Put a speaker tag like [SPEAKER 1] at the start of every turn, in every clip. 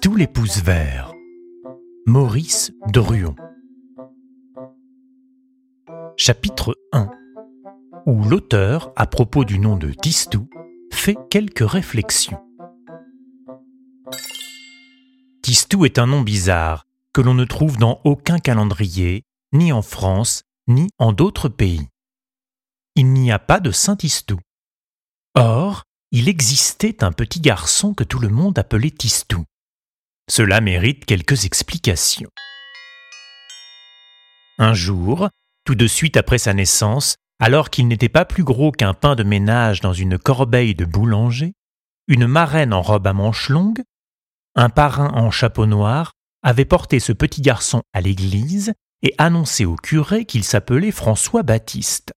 [SPEAKER 1] Tistou les pouces verts. Maurice Druon. Chapitre 1 où l'auteur, à propos du nom de Tistou, fait quelques réflexions. Tistou est un nom bizarre que l'on ne trouve dans aucun calendrier, ni en France, ni en d'autres pays. Il n'y a pas de Saint Tistou. Or, il existait un petit garçon que tout le monde appelait Tistou. Cela mérite quelques explications. Un jour, tout de suite après sa naissance, alors qu'il n'était pas plus gros qu'un pain de ménage dans une corbeille de boulanger, une marraine en robe à manches longues, un parrain en chapeau noir avait porté ce petit garçon à l'église et annoncé au curé qu'il s'appelait François Baptiste.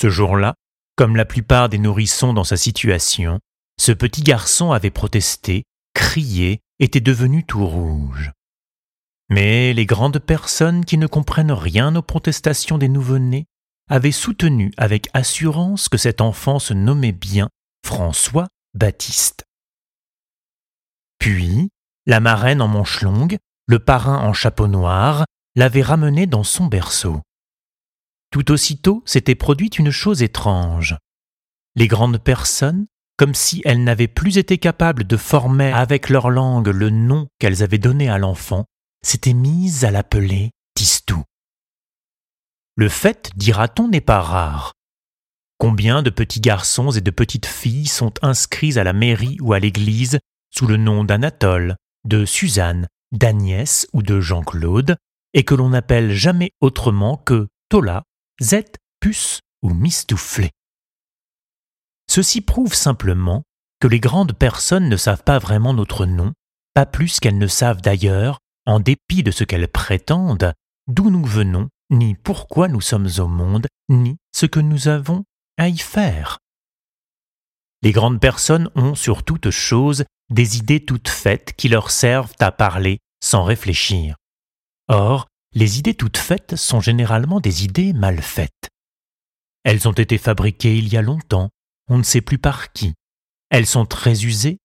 [SPEAKER 1] Ce jour-là, comme la plupart des nourrissons dans sa situation, ce petit garçon avait protesté, crié, était devenu tout rouge. Mais les grandes personnes qui ne comprennent rien aux protestations des nouveau-nés avaient soutenu avec assurance que cet enfant se nommait bien François Baptiste. Puis, la marraine en manche longue, le parrain en chapeau noir, l'avaient ramené dans son berceau. Tout aussitôt s'était produite une chose étrange. Les grandes personnes, comme si elles n'avaient plus été capables de former avec leur langue le nom qu'elles avaient donné à l'enfant, s'étaient mises à l'appeler Tistou. Le fait, dira-t-on, n'est pas rare. Combien de petits garçons et de petites filles sont inscrits à la mairie ou à l'église sous le nom d'Anatole, de Suzanne, d'Agnès ou de Jean-Claude, et que l'on n'appelle jamais autrement que Tola, Z, Puce ou Mistouflé. Ceci prouve simplement que les grandes personnes ne savent pas vraiment notre nom, pas plus qu'elles ne savent d'ailleurs, en dépit de ce qu'elles prétendent, d'où nous venons ni pourquoi nous sommes au monde, ni ce que nous avons à y faire. Les grandes personnes ont sur toute chose des idées toutes faites qui leur servent à parler sans réfléchir. Or, les idées toutes faites sont généralement des idées mal faites. Elles ont été fabriquées il y a longtemps, on ne sait plus par qui. Elles sont très usées,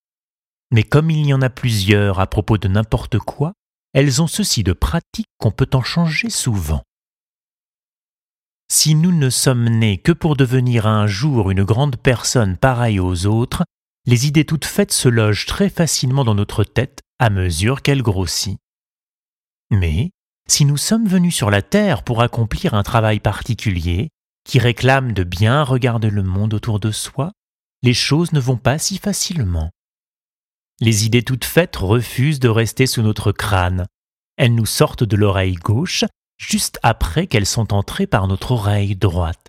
[SPEAKER 1] mais comme il y en a plusieurs à propos de n'importe quoi, elles ont ceci de pratique qu'on peut en changer souvent. Si nous ne sommes nés que pour devenir un jour une grande personne pareille aux autres, les idées toutes faites se logent très facilement dans notre tête à mesure qu'elle grossit. Mais si nous sommes venus sur la Terre pour accomplir un travail particulier, qui réclame de bien regarder le monde autour de soi, les choses ne vont pas si facilement. Les idées toutes faites refusent de rester sous notre crâne. Elles nous sortent de l'oreille gauche juste après qu'elles sont entrées par notre oreille droite.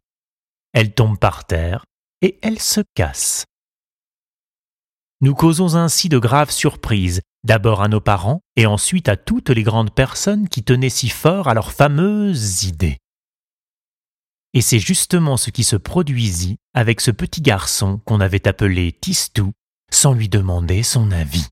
[SPEAKER 1] Elles tombent par terre et elles se cassent. Nous causons ainsi de graves surprises, d'abord à nos parents et ensuite à toutes les grandes personnes qui tenaient si fort à leurs fameuses idées. Et c'est justement ce qui se produisit avec ce petit garçon qu'on avait appelé Tistou sans lui demander son avis.